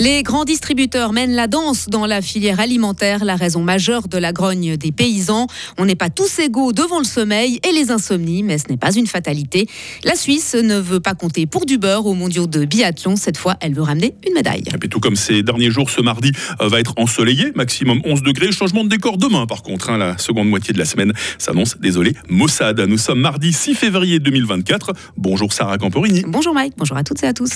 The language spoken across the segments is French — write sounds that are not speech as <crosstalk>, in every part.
Les grands distributeurs mènent la danse dans la filière alimentaire, la raison majeure de la grogne des paysans. On n'est pas tous égaux devant le sommeil et les insomnies, mais ce n'est pas une fatalité. La Suisse ne veut pas compter pour du beurre aux mondiaux de biathlon. Cette fois, elle veut ramener une médaille. Et puis tout comme ces derniers jours, ce mardi euh, va être ensoleillé, maximum 11 degrés. Changement de décor demain, par contre. hein, la seconde moitié de la semaine s'annonce, désolé, Mossad. Nous sommes mardi 6 février 2024. Bonjour Sarah Camporini. Bonjour Mike, bonjour à toutes et à tous.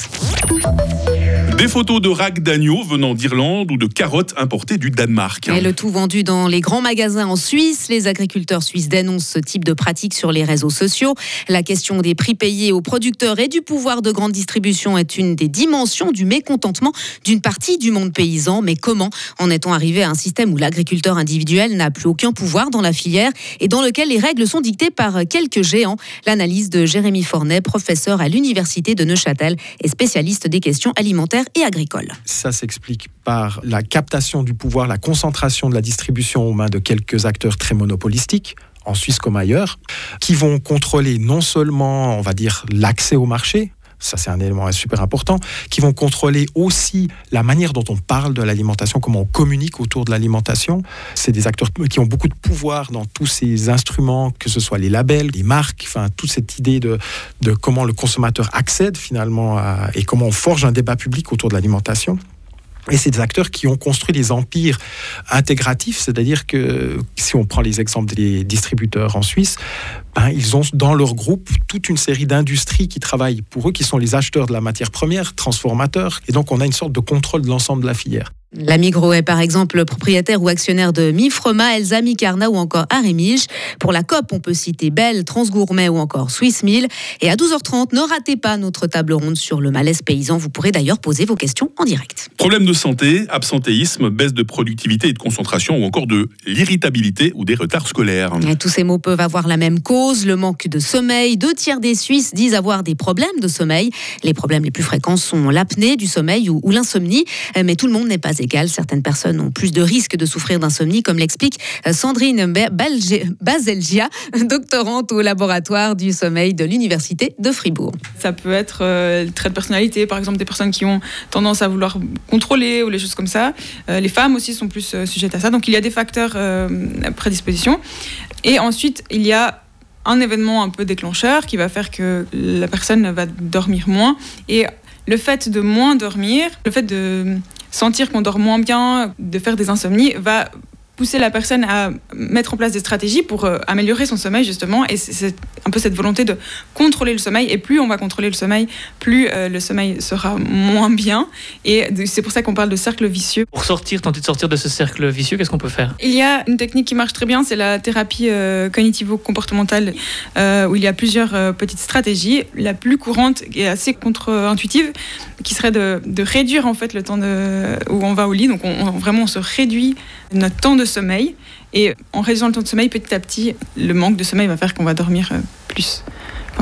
Des photos de racks d'agneaux venant d'Irlande ou de carottes importées du Danemark. Et le tout vendu dans les grands magasins en Suisse. Les agriculteurs suisses dénoncent ce type de pratique sur les réseaux sociaux. La question des prix payés aux producteurs et du pouvoir de grande distribution est une des dimensions du mécontentement d'une partie du monde paysan. Mais comment en est-on arrivé à un système où l'agriculteur individuel n'a plus aucun pouvoir dans la filière et dans lequel les règles sont dictées par quelques géants? L'analyse de Jérémy Fornet, professeur à l'université de Neuchâtel et spécialiste des questions alimentaires et agricoles. Ça s'explique par la captation du pouvoir, la concentration de la distribution aux mains de quelques acteurs très monopolistiques en Suisse comme ailleurs, qui vont contrôler non seulement, on va dire, l'accès au marché, ça c'est un élément super important, qui vont contrôler aussi la manière dont on parle de l'alimentation, comment on communique autour de l'alimentation. C'est des acteurs qui ont beaucoup de pouvoir dans tous ces instruments, que ce soit les labels, les marques, enfin toute cette idée de, comment le consommateur accède finalement et comment on forge un débat public autour de l'alimentation. Et c'est des acteurs qui ont construit des empires intégratifs, c'est-à-dire que on prend les exemples des distributeurs en Suisse, ben, ils ont dans leur groupe toute une série d'industries qui travaillent pour eux, qui sont les acheteurs de la matière première, transformateurs, et donc on a une sorte de contrôle de l'ensemble de la filière. La Migros est par exemple propriétaire ou actionnaire de Mifrema, Elsa Micarna ou encore Arémige. Pour la COP, on peut citer Bell, Transgourmet ou encore Swiss Mill. Et à 12h30, ne ratez pas notre table ronde sur le malaise paysan. Vous pourrez d'ailleurs poser vos questions en direct. Problèmes de santé, absentéisme, baisse de productivité et de concentration ou encore de l'irritabilité ou des retards scolaires. Et tous ces mots peuvent avoir la même cause, le manque de sommeil. Deux tiers des Suisses disent avoir des problèmes de sommeil. Les problèmes les plus fréquents sont l'apnée du sommeil ou, ou l'insomnie. Mais tout le monde n'est pas Certaines personnes ont plus de risques de souffrir d'insomnie, comme l'explique Sandrine Baselgia, <laughs> doctorante au laboratoire du sommeil de l'Université de Fribourg. Ça peut être euh, trait de personnalité, par exemple des personnes qui ont tendance à vouloir contrôler ou les choses comme ça. Euh, les femmes aussi sont plus euh, sujettes à ça. Donc il y a des facteurs euh, prédisposition. Et ensuite, il y a un événement un peu déclencheur qui va faire que la personne va dormir moins. Et le fait de moins dormir, le fait de sentir qu'on dort moins bien, de faire des insomnies, va pousser la personne à mettre en place des stratégies pour euh, améliorer son sommeil justement. Et c'est un peu cette volonté de contrôler le sommeil. Et plus on va contrôler le sommeil plus euh, le sommeil sera moins bien. Et c'est pour ça qu'on parle de cercle vicieux. Pour sortir tenter de sortir de ce cercle vicieux qu'est-ce qu'on peut faire? Il y a une technique qui marche très bien c'est la thérapie euh, cognitivo-comportementale euh, où il y a plusieurs petites stratégies. La plus courante et assez contre-intuitive qui serait de, de, réduire en fait le temps de, où on va au lit. Donc on, on, vraiment on se réduit notre temps de sommeil. Et en réduisant le temps de sommeil, petit à petit, le manque de sommeil va faire qu'on va dormir plus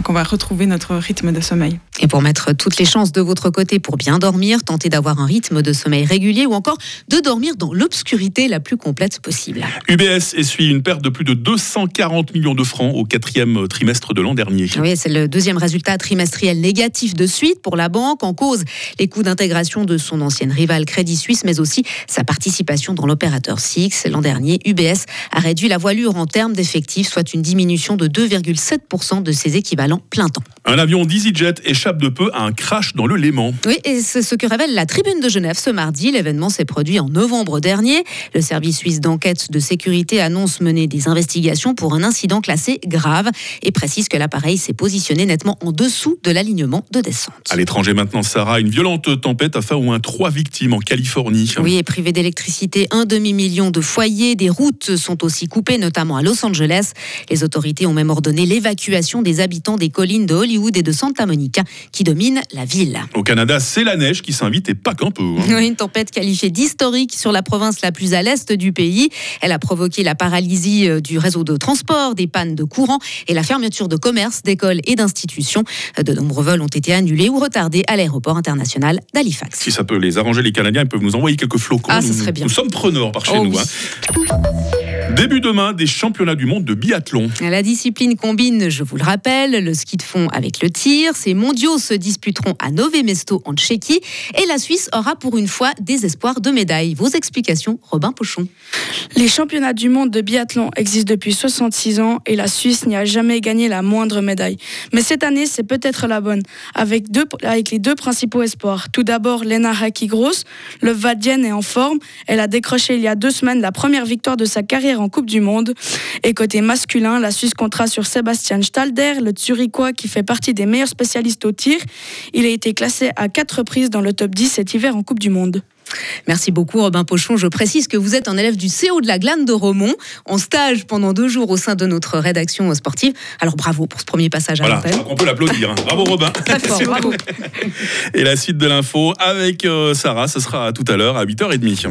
qu'on va retrouver notre rythme de sommeil. Et pour mettre toutes les chances de votre côté pour bien dormir, tentez d'avoir un rythme de sommeil régulier ou encore de dormir dans l'obscurité la plus complète possible. UBS essuie une perte de plus de 240 millions de francs au quatrième trimestre de l'an dernier. Oui, c'est le deuxième résultat trimestriel négatif de suite pour la banque. En cause, les coûts d'intégration de son ancienne rivale Crédit Suisse, mais aussi sa participation dans l'opérateur Six. L'an dernier, UBS a réduit la voilure en termes d'effectifs, soit une diminution de 2,7% de ses équivalents plein temps. Un avion d'EasyJet échappe de peu à un crash dans le Léman. Oui, et c'est ce que révèle la Tribune de Genève ce mardi. L'événement s'est produit en novembre dernier. Le service suisse d'enquête de sécurité annonce mener des investigations pour un incident classé grave et précise que l'appareil s'est positionné nettement en dessous de l'alignement de descente. À l'étranger maintenant, Sarah, une violente tempête a fait au moins trois victimes en Californie. Oui, et privé d'électricité, un demi-million de foyers. Des routes sont aussi coupées, notamment à Los Angeles. Les autorités ont même ordonné l'évacuation des habitants des collines de Hollywood et de Santa Monica qui dominent la ville. Au Canada, c'est la neige qui s'invite et pas qu'un peu. Hein. Une tempête qualifiée d'historique sur la province la plus à l'est du pays. Elle a provoqué la paralysie euh, du réseau de transport, des pannes de courant et la fermeture de commerces, d'écoles et d'institutions. De nombreux vols ont été annulés ou retardés à l'aéroport international d'Halifax. Si ça peut les arranger, les Canadiens, ils peuvent nous envoyer quelques flocons. Ah, ce serait bien. Nous sommes preneurs par chez oh, nous. Oui. Hein. Début demain des championnats du monde de biathlon. La discipline combine, je vous le rappelle, le ski de fond avec le tir. Ces mondiaux se disputeront à Nové Mesto en Tchéquie et la Suisse aura pour une fois des espoirs de médailles. Vos explications, Robin Pochon. Les championnats du monde de biathlon existent depuis 66 ans et la Suisse n'y a jamais gagné la moindre médaille. Mais cette année, c'est peut-être la bonne, avec, deux, avec les deux principaux espoirs. Tout d'abord, Lena Haki-Gross. Le Vadienne est en forme. Elle a décroché il y a deux semaines la première victoire de sa carrière en Coupe du Monde. Et côté masculin, la Suisse comptera sur Sébastien Stalder, le Zurichois qui fait partie des meilleurs spécialistes au tir. Il a été classé à quatre reprises dans le top 10 cet hiver en Coupe du Monde. Merci beaucoup Robin Pochon. Je précise que vous êtes un élève du CO de la Glane de Romont, en stage pendant deux jours au sein de notre rédaction sportive. Alors bravo pour ce premier passage à Voilà, l'antenne. on peut l'applaudir. hein. <laughs> Bravo Robin. Très fort, <laughs> bravo. Et la suite de l'info avec euh, Sarah, ce sera tout à l'heure à 8h30.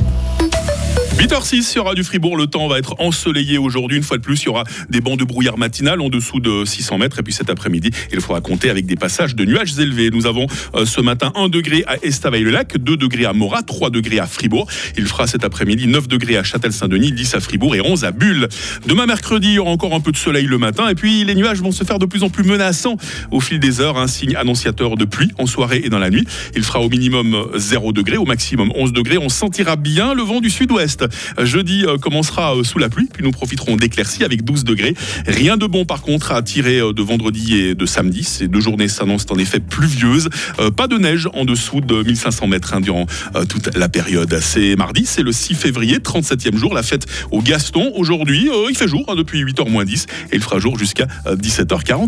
8h06 sur Radio Fribourg, le temps va être ensoleillé aujourd'hui. Une fois de plus, il y aura des bancs de brouillard matinal en dessous de 600 mètres. Et puis cet après-midi, il faudra compter avec des passages de nuages élevés. Nous avons euh, ce matin 1 degré à Estavayer-le-Lac, 2 degrés à Morat, 3 degrés à Fribourg. Il fera cet après-midi 9 degrés à Châtel-Saint-Denis, 10 à Fribourg et 11 à Bulle. Demain mercredi, il y aura encore un peu de soleil le matin. Et puis les nuages vont se faire de plus en plus menaçants au fil des heures. Un signe annonciateur de pluie en soirée et dans la nuit. Il fera au minimum 0 degré, au maximum 11 degrés. On sentira bien le vent du sud-ouest. Jeudi euh, commencera euh, sous la pluie, puis nous profiterons d'éclaircies avec 12 degrés. Rien de bon par contre à tirer euh, de vendredi et de samedi. Ces deux journées s'annoncent en effet pluvieuses. Euh, Pas de neige en dessous de 1500 mètres hein, durant euh, toute la période. C'est mardi, c'est le 6 février, 37e jour, la fête au Gaston. Aujourd'hui, euh, il fait jour hein, depuis 8h moins 10 et il fera jour jusqu'à euh, 17h40.